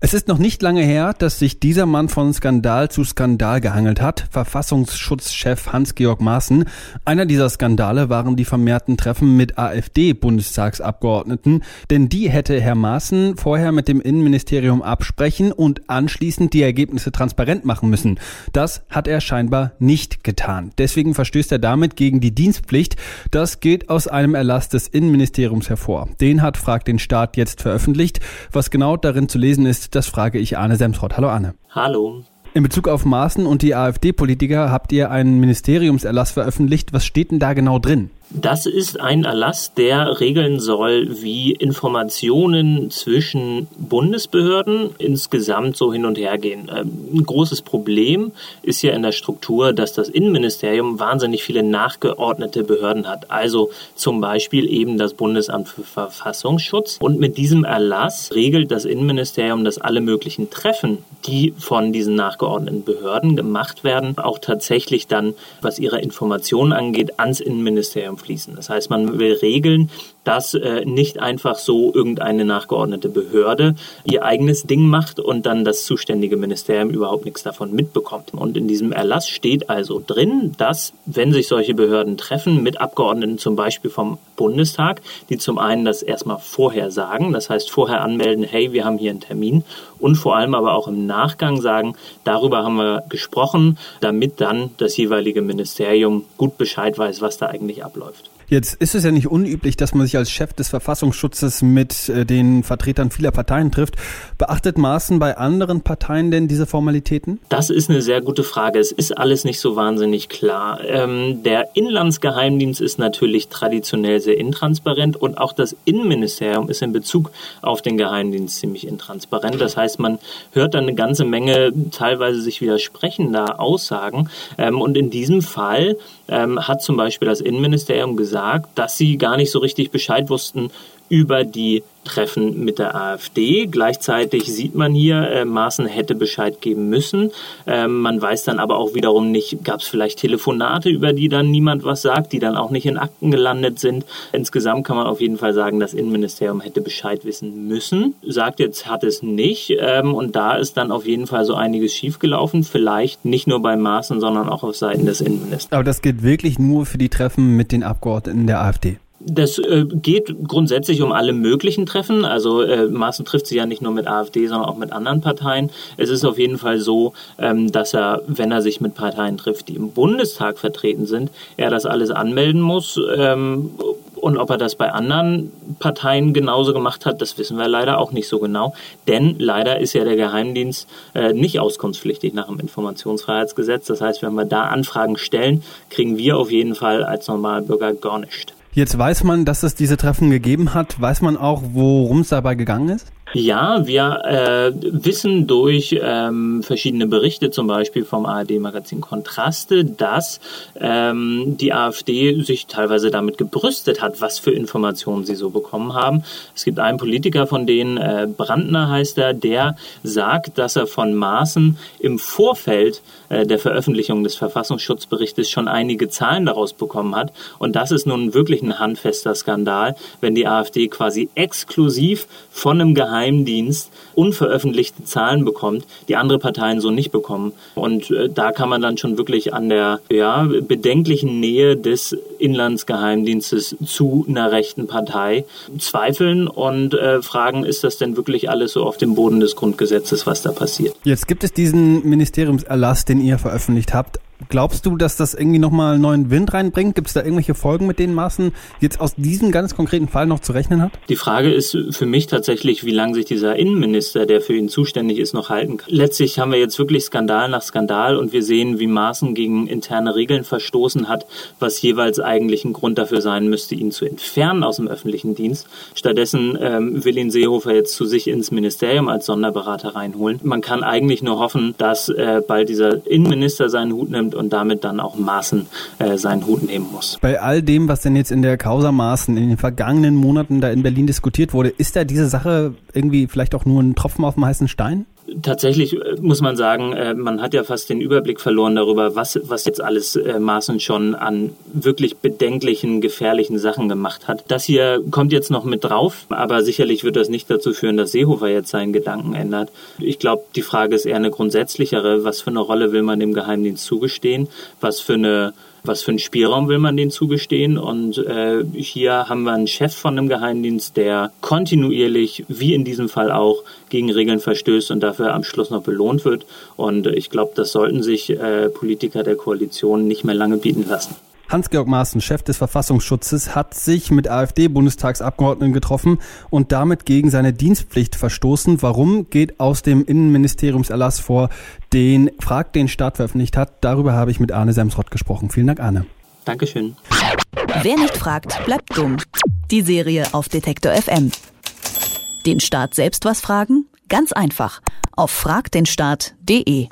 Es ist noch nicht lange her, dass sich dieser Mann von Skandal zu Skandal gehangelt hat, Verfassungsschutzchef Hans-Georg Maaßen. Einer dieser Skandale waren die vermehrten Treffen mit AfD-Bundestagsabgeordneten, denn die hätte Herr Maaßen vorher mit dem Innenministerium absprechen und anschließend die Ergebnisse transparent machen müssen. Das hat er scheinbar nicht getan. Deswegen verstößt er damit gegen die Dienstpflicht. Das geht aus einem Erlass des Innenministeriums hervor. Den hat Frag den Staat jetzt veröffentlicht. Was genau darin zu lesen ist, das frage ich Arne Semsrott. Hallo Arne. Hallo. In Bezug auf Maaßen und die AfD-Politiker habt ihr einen Ministeriumserlass veröffentlicht. Was steht denn da genau drin? Das ist ein Erlass, der regeln soll, wie Informationen zwischen Bundesbehörden insgesamt so hin und her gehen. Ähm, ein großes Problem ist ja in der Struktur, dass das Innenministerium wahnsinnig viele nachgeordnete Behörden hat. Also zum Beispiel eben das Bundesamt für Verfassungsschutz. Und mit diesem Erlass regelt das Innenministerium, dass alle möglichen Treffen, die von diesen nachgeordneten Behörden gemacht werden, auch tatsächlich dann, was ihre Informationen angeht, ans Innenministerium fließen. Das heißt, man will regeln, dass äh, nicht einfach so irgendeine nachgeordnete Behörde ihr eigenes Ding macht und dann das zuständige Ministerium überhaupt nichts davon mitbekommt. Und in diesem Erlass steht also drin, dass, wenn sich solche Behörden treffen mit Abgeordneten zum Beispiel vom Bundestag, die zum einen das erstmal vorher sagen, das heißt vorher anmelden, hey, wir haben hier einen Termin und vor allem aber auch im Nachgang sagen, darüber haben wir gesprochen, damit dann das jeweilige Ministerium gut Bescheid weiß, was da eigentlich abläuft. survived Jetzt ist es ja nicht unüblich, dass man sich als Chef des Verfassungsschutzes mit äh, den Vertretern vieler Parteien trifft. Beachtet Maaßen bei anderen Parteien denn diese Formalitäten? Das ist eine sehr gute Frage. Es ist alles nicht so wahnsinnig klar. Ähm, der Inlandsgeheimdienst ist natürlich traditionell sehr intransparent und auch das Innenministerium ist in Bezug auf den Geheimdienst ziemlich intransparent. Das heißt, man hört dann eine ganze Menge teilweise sich widersprechender Aussagen. Ähm, und in diesem Fall ähm, hat zum Beispiel das Innenministerium gesagt, gesagt, dass sie gar nicht so richtig Bescheid wussten über die Treffen mit der AfD. Gleichzeitig sieht man hier, äh, Maaßen hätte Bescheid geben müssen. Ähm, man weiß dann aber auch wiederum nicht, gab es vielleicht Telefonate, über die dann niemand was sagt, die dann auch nicht in Akten gelandet sind. Insgesamt kann man auf jeden Fall sagen, das Innenministerium hätte Bescheid wissen müssen. Sagt jetzt, hat es nicht. Ähm, und da ist dann auf jeden Fall so einiges schiefgelaufen. Vielleicht nicht nur bei Maaßen, sondern auch auf Seiten des Innenministers. Aber das gilt wirklich nur für die Treffen mit den Abgeordneten der AfD. Das äh, geht grundsätzlich um alle möglichen Treffen. Also äh, Maaßen trifft sich ja nicht nur mit AfD, sondern auch mit anderen Parteien. Es ist auf jeden Fall so, ähm, dass er, wenn er sich mit Parteien trifft, die im Bundestag vertreten sind, er das alles anmelden muss. Ähm, und ob er das bei anderen Parteien genauso gemacht hat, das wissen wir leider auch nicht so genau. Denn leider ist ja der Geheimdienst äh, nicht auskunftspflichtig nach dem Informationsfreiheitsgesetz. Das heißt, wenn wir da Anfragen stellen, kriegen wir auf jeden Fall als Normalbürger gar nichts. Jetzt weiß man, dass es diese Treffen gegeben hat. Weiß man auch, worum es dabei gegangen ist? Ja, wir äh, wissen durch ähm, verschiedene Berichte, zum Beispiel vom ARD-Magazin Kontraste, dass ähm, die AfD sich teilweise damit gebrüstet hat, was für Informationen sie so bekommen haben. Es gibt einen Politiker von denen, äh, Brandner heißt er, der sagt, dass er von Maaßen im Vorfeld äh, der Veröffentlichung des Verfassungsschutzberichtes schon einige Zahlen daraus bekommen hat. Und das ist nun wirklich ein handfester Skandal, wenn die AfD quasi exklusiv von einem Geheim Geheimdienst unveröffentlichte Zahlen bekommt, die andere Parteien so nicht bekommen. Und äh, da kann man dann schon wirklich an der ja, bedenklichen Nähe des Inlandsgeheimdienstes zu einer rechten Partei zweifeln und äh, fragen, ist das denn wirklich alles so auf dem Boden des Grundgesetzes, was da passiert? Jetzt gibt es diesen Ministeriumserlass, den ihr veröffentlicht habt. Glaubst du, dass das irgendwie nochmal neuen Wind reinbringt? Gibt es da irgendwelche Folgen, mit denen Maßen jetzt aus diesem ganz konkreten Fall noch zu rechnen hat? Die Frage ist für mich tatsächlich, wie lange sich dieser Innenminister, der für ihn zuständig ist, noch halten kann. Letztlich haben wir jetzt wirklich Skandal nach Skandal und wir sehen, wie Maaßen gegen interne Regeln verstoßen hat, was jeweils eigentlich ein Grund dafür sein müsste, ihn zu entfernen aus dem öffentlichen Dienst. Stattdessen ähm, will ihn Seehofer jetzt zu sich ins Ministerium als Sonderberater reinholen. Man kann eigentlich nur hoffen, dass äh, bald dieser Innenminister seinen Hut nimmt und damit dann auch Maßen äh, seinen Hut nehmen muss. Bei all dem, was denn jetzt in der Causa Maßen in den vergangenen Monaten da in Berlin diskutiert wurde, ist da diese Sache irgendwie vielleicht auch nur ein Tropfen auf dem heißen Stein? Tatsächlich äh, muss man sagen, äh, man hat ja fast den Überblick verloren darüber, was, was jetzt alles äh, Maaßen schon an wirklich bedenklichen, gefährlichen Sachen gemacht hat. Das hier kommt jetzt noch mit drauf, aber sicherlich wird das nicht dazu führen, dass Seehofer jetzt seinen Gedanken ändert. Ich glaube, die Frage ist eher eine grundsätzlichere. Was für eine Rolle will man dem Geheimdienst zugestehen? Was für eine was für einen Spielraum will man denen zugestehen? Und äh, hier haben wir einen Chef von einem Geheimdienst, der kontinuierlich, wie in diesem Fall auch, gegen Regeln verstößt und dafür am Schluss noch belohnt wird. Und ich glaube, das sollten sich äh, Politiker der Koalition nicht mehr lange bieten lassen. Hans-Georg Maaßen, Chef des Verfassungsschutzes, hat sich mit AfD-Bundestagsabgeordneten getroffen und damit gegen seine Dienstpflicht verstoßen. Warum geht aus dem Innenministeriumserlass vor, den Frag den Staat veröffentlicht hat? Darüber habe ich mit Arne Semsrott gesprochen. Vielen Dank, Arne. Dankeschön. Wer nicht fragt, bleibt dumm. Die Serie auf Detektor FM. Den Staat selbst was fragen? Ganz einfach. Auf fragdenstaat.de.